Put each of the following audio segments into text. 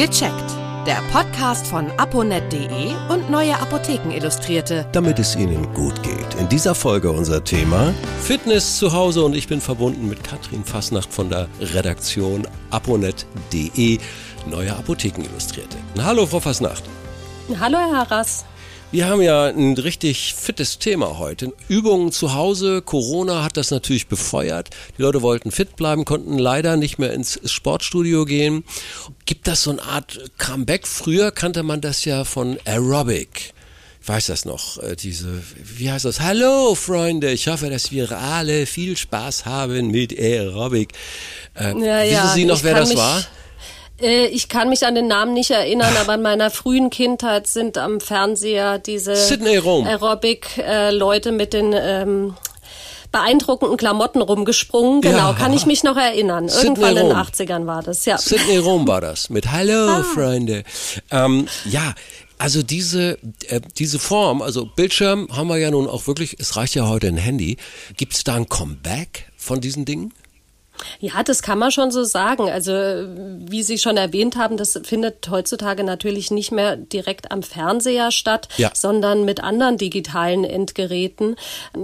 Gecheckt. Der Podcast von aponet.de und Neue Apotheken Illustrierte. Damit es Ihnen gut geht. In dieser Folge unser Thema Fitness zu Hause und ich bin verbunden mit Katrin Fasnacht von der Redaktion aponet.de, Neue Apotheken Illustrierte. Hallo, Frau Fasnacht. Hallo, Herr Harras. Wir haben ja ein richtig fittes Thema heute. Übungen zu Hause. Corona hat das natürlich befeuert. Die Leute wollten fit bleiben, konnten leider nicht mehr ins Sportstudio gehen. Gibt das so eine Art Comeback? Früher kannte man das ja von Aerobic. Ich weiß das noch, äh, diese, wie heißt das? Hallo Freunde, ich hoffe, dass wir alle viel Spaß haben mit Aerobic. Äh, ja, wissen ja, Sie noch, wer das war? Äh, ich kann mich an den Namen nicht erinnern, aber in meiner frühen Kindheit sind am Fernseher diese Aerobic-Leute mit den ähm, beeindruckenden Klamotten rumgesprungen. Genau, ja. kann ich mich noch erinnern. Sydney Irgendwann Rom. in den 80ern war das, ja. Sydney Rom war das mit Hallo, ah. Freunde. Ähm, ja, also diese, äh, diese Form, also Bildschirm haben wir ja nun auch wirklich, es reicht ja heute ein Handy. Gibt es da ein Comeback von diesen Dingen? Ja, das kann man schon so sagen. Also wie Sie schon erwähnt haben, das findet heutzutage natürlich nicht mehr direkt am Fernseher statt, ja. sondern mit anderen digitalen Endgeräten.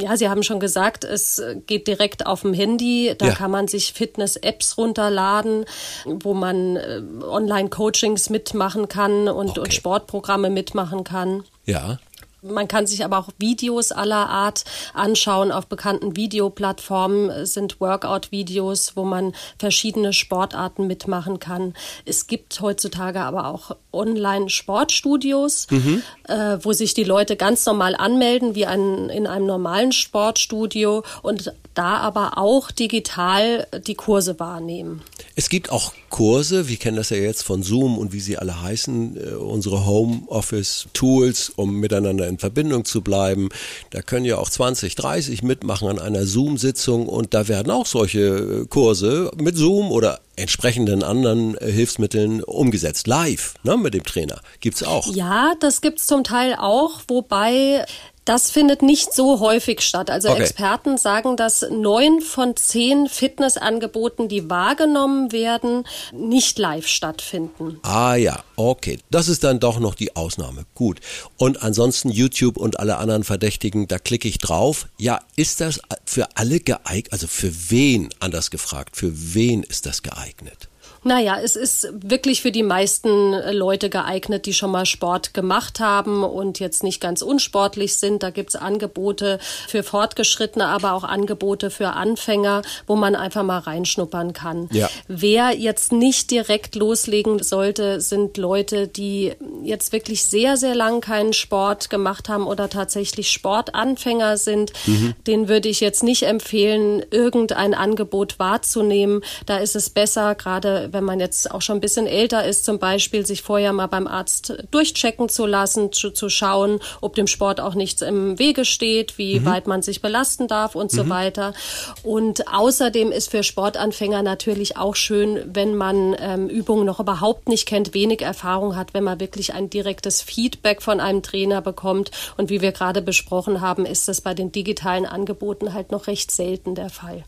Ja, Sie haben schon gesagt, es geht direkt auf dem Handy. Da ja. kann man sich Fitness-Apps runterladen, wo man äh, Online-Coachings mitmachen kann und, okay. und Sportprogramme mitmachen kann. Ja. Man kann sich aber auch Videos aller Art anschauen. Auf bekannten Videoplattformen sind Workout-Videos, wo man verschiedene Sportarten mitmachen kann. Es gibt heutzutage aber auch Online-Sportstudios, mhm. äh, wo sich die Leute ganz normal anmelden, wie ein, in einem normalen Sportstudio und da aber auch digital die Kurse wahrnehmen. Es gibt auch Kurse, wir kennen das ja jetzt von Zoom und wie sie alle heißen, äh, unsere Homeoffice-Tools, um miteinander in Verbindung zu bleiben. Da können ja auch 20, 30 mitmachen an einer Zoom-Sitzung und da werden auch solche äh, Kurse mit Zoom oder entsprechenden anderen äh, Hilfsmitteln umgesetzt. Live, ne, mit dem Trainer. Gibt's auch. Ja, das gibt's zum Teil auch, wobei das findet nicht so häufig statt. Also okay. Experten sagen, dass neun von zehn Fitnessangeboten, die wahrgenommen werden, nicht live stattfinden. Ah ja, okay. Das ist dann doch noch die Ausnahme. Gut. Und ansonsten YouTube und alle anderen Verdächtigen, da klicke ich drauf. Ja, ist das für alle geeignet? Also für wen, anders gefragt, für wen ist das geeignet? Naja, es ist wirklich für die meisten Leute geeignet, die schon mal Sport gemacht haben und jetzt nicht ganz unsportlich sind. Da gibt's Angebote für Fortgeschrittene, aber auch Angebote für Anfänger, wo man einfach mal reinschnuppern kann. Ja. Wer jetzt nicht direkt loslegen sollte, sind Leute, die jetzt wirklich sehr, sehr lang keinen Sport gemacht haben oder tatsächlich Sportanfänger sind. Mhm. Den würde ich jetzt nicht empfehlen, irgendein Angebot wahrzunehmen. Da ist es besser, gerade wenn man jetzt auch schon ein bisschen älter ist, zum Beispiel sich vorher mal beim Arzt durchchecken zu lassen, zu, zu schauen, ob dem Sport auch nichts im Wege steht, wie mhm. weit man sich belasten darf und mhm. so weiter. Und außerdem ist für Sportanfänger natürlich auch schön, wenn man ähm, Übungen noch überhaupt nicht kennt, wenig Erfahrung hat, wenn man wirklich ein direktes Feedback von einem Trainer bekommt. Und wie wir gerade besprochen haben, ist das bei den digitalen Angeboten halt noch recht selten der Fall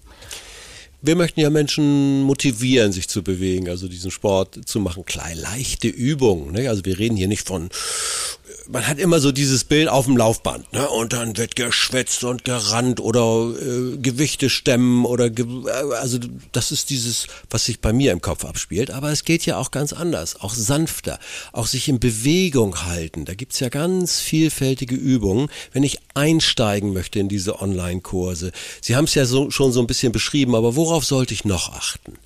wir möchten ja Menschen motivieren, sich zu bewegen, also diesen Sport zu machen. Kleine, leichte Übungen. Ne? Also wir reden hier nicht von man hat immer so dieses Bild auf dem Laufband, ne? Und dann wird geschwätzt und gerannt oder äh, Gewichte stemmen oder ge äh, also das ist dieses, was sich bei mir im Kopf abspielt. Aber es geht ja auch ganz anders, auch sanfter, auch sich in Bewegung halten. Da gibt's ja ganz vielfältige Übungen, wenn ich einsteigen möchte in diese Online-Kurse. Sie haben es ja so, schon so ein bisschen beschrieben, aber worauf sollte ich noch achten?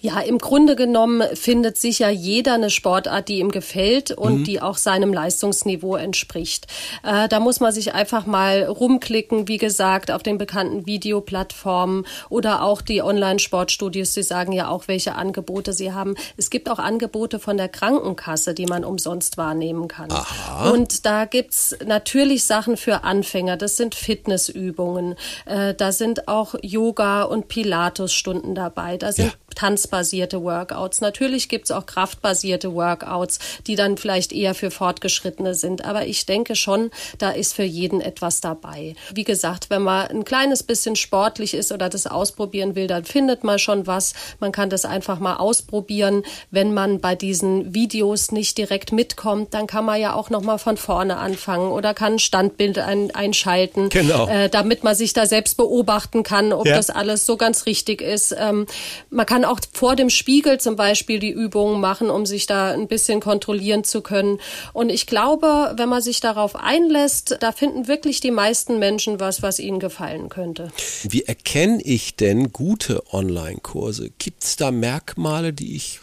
Ja, im Grunde genommen findet sicher jeder eine Sportart, die ihm gefällt und mhm. die auch seinem Leistungsniveau entspricht. Äh, da muss man sich einfach mal rumklicken, wie gesagt, auf den bekannten Videoplattformen oder auch die Online-Sportstudios. Sie sagen ja auch, welche Angebote sie haben. Es gibt auch Angebote von der Krankenkasse, die man umsonst wahrnehmen kann. Aha. Und da gibt's natürlich Sachen für Anfänger. Das sind Fitnessübungen. Äh, da sind auch Yoga- und Pilates-Stunden dabei. Da sind ja tanzbasierte Workouts. Natürlich gibt's auch kraftbasierte Workouts, die dann vielleicht eher für Fortgeschrittene sind. Aber ich denke schon, da ist für jeden etwas dabei. Wie gesagt, wenn man ein kleines bisschen sportlich ist oder das ausprobieren will, dann findet man schon was. Man kann das einfach mal ausprobieren. Wenn man bei diesen Videos nicht direkt mitkommt, dann kann man ja auch noch mal von vorne anfangen oder kann ein Standbild ein, einschalten, genau. äh, damit man sich da selbst beobachten kann, ob ja. das alles so ganz richtig ist. Ähm, man kann auch vor dem Spiegel zum Beispiel die Übungen machen, um sich da ein bisschen kontrollieren zu können. Und ich glaube, wenn man sich darauf einlässt, da finden wirklich die meisten Menschen was, was ihnen gefallen könnte. Wie erkenne ich denn gute Online-Kurse? Gibt es da Merkmale, die ich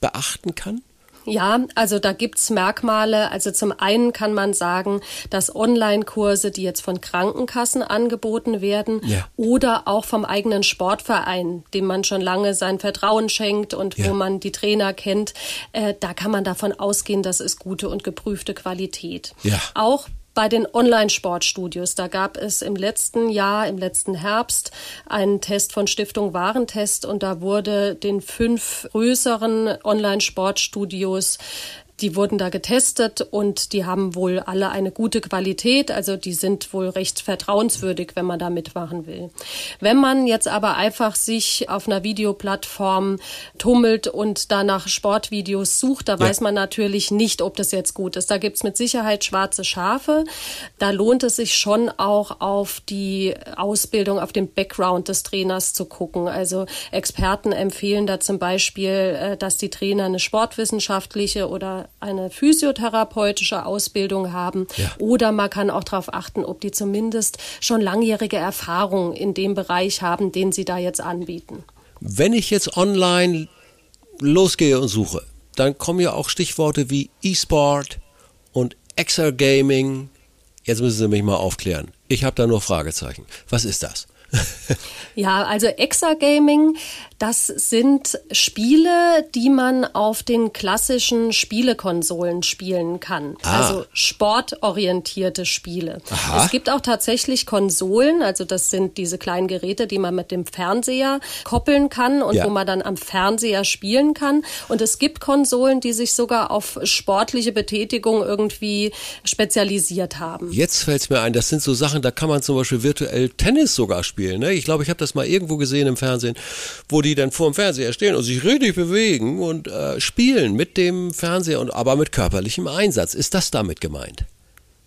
beachten kann? Ja, also da gibt's Merkmale. Also zum einen kann man sagen, dass Online-Kurse, die jetzt von Krankenkassen angeboten werden ja. oder auch vom eigenen Sportverein, dem man schon lange sein Vertrauen schenkt und ja. wo man die Trainer kennt, äh, da kann man davon ausgehen, das ist gute und geprüfte Qualität. Ja. Auch bei den Online-Sportstudios. Da gab es im letzten Jahr, im letzten Herbst, einen Test von Stiftung Warentest und da wurde den fünf größeren Online-Sportstudios die wurden da getestet und die haben wohl alle eine gute Qualität. Also die sind wohl recht vertrauenswürdig, wenn man da mitmachen will. Wenn man jetzt aber einfach sich auf einer Videoplattform tummelt und da nach Sportvideos sucht, da ja. weiß man natürlich nicht, ob das jetzt gut ist. Da gibt's mit Sicherheit schwarze Schafe. Da lohnt es sich schon auch auf die Ausbildung, auf den Background des Trainers zu gucken. Also Experten empfehlen da zum Beispiel, äh, dass die Trainer eine sportwissenschaftliche oder eine physiotherapeutische Ausbildung haben. Ja. Oder man kann auch darauf achten, ob die zumindest schon langjährige Erfahrung in dem Bereich haben, den sie da jetzt anbieten. Wenn ich jetzt online losgehe und suche, dann kommen ja auch Stichworte wie E-Sport und Exergaming. Jetzt müssen Sie mich mal aufklären. Ich habe da nur Fragezeichen. Was ist das? ja, also Exagaming, das sind Spiele, die man auf den klassischen Spielekonsolen spielen kann. Ah. Also sportorientierte Spiele. Aha. Es gibt auch tatsächlich Konsolen, also das sind diese kleinen Geräte, die man mit dem Fernseher koppeln kann und ja. wo man dann am Fernseher spielen kann. Und es gibt Konsolen, die sich sogar auf sportliche Betätigung irgendwie spezialisiert haben. Jetzt fällt es mir ein, das sind so Sachen, da kann man zum Beispiel virtuell Tennis sogar spielen. Ne? Ich glaube, ich habe das mal irgendwo gesehen im Fernsehen, wo die dann vor dem Fernseher stehen und sich richtig bewegen und äh, spielen mit dem Fernseher und aber mit körperlichem Einsatz. Ist das damit gemeint?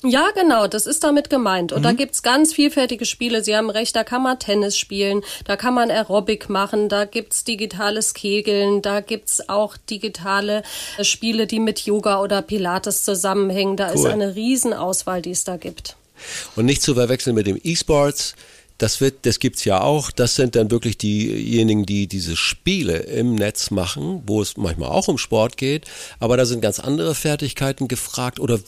Ja, genau, das ist damit gemeint. Und mhm. da gibt's ganz vielfältige Spiele. Sie haben recht, da kann man Tennis spielen, da kann man Aerobic machen, da gibt's digitales Kegeln, da gibt's auch digitale äh, Spiele, die mit Yoga oder Pilates zusammenhängen. Da cool. ist eine Riesenauswahl, die es da gibt. Und nicht zu verwechseln mit dem E-Sports. Das wird, das gibt's ja auch. Das sind dann wirklich diejenigen, die diese Spiele im Netz machen, wo es manchmal auch um Sport geht. Aber da sind ganz andere Fertigkeiten gefragt. Oder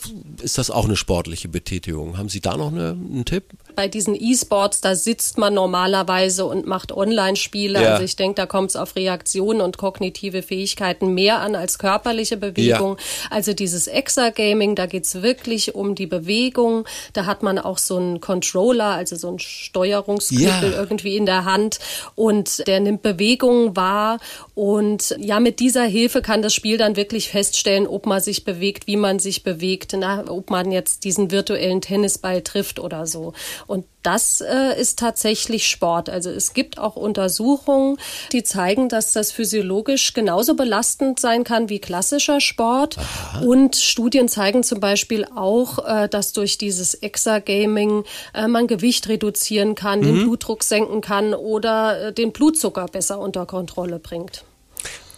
ist das auch eine sportliche Betätigung? Haben Sie da noch eine, einen Tipp? Bei diesen E-Sports, da sitzt man normalerweise und macht Online-Spiele. Ja. Also ich denke, da kommt es auf Reaktionen und kognitive Fähigkeiten mehr an als körperliche Bewegung. Ja. Also dieses Exergaming, da geht's wirklich um die Bewegung. Da hat man auch so einen Controller, also so einen Steuer Steuerungsknüppel ja. irgendwie in der Hand und der nimmt Bewegungen wahr und ja, mit dieser Hilfe kann das Spiel dann wirklich feststellen, ob man sich bewegt, wie man sich bewegt, na, ob man jetzt diesen virtuellen Tennisball trifft oder so. Und das äh, ist tatsächlich Sport. Also es gibt auch Untersuchungen, die zeigen, dass das physiologisch genauso belastend sein kann wie klassischer Sport. Aha. Und Studien zeigen zum Beispiel auch, äh, dass durch dieses Exergaming äh, man Gewicht reduzieren kann, mhm. den Blutdruck senken kann oder äh, den Blutzucker besser unter Kontrolle bringt.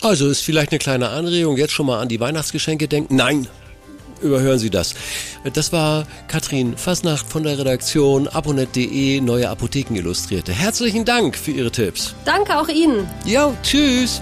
Also ist vielleicht eine kleine Anregung, jetzt schon mal an die Weihnachtsgeschenke denken. Nein, überhören Sie das. Das war Katrin Fasnacht von der Redaktion abonnet.de Neue Apotheken Illustrierte. Herzlichen Dank für Ihre Tipps. Danke auch Ihnen. Ja, tschüss.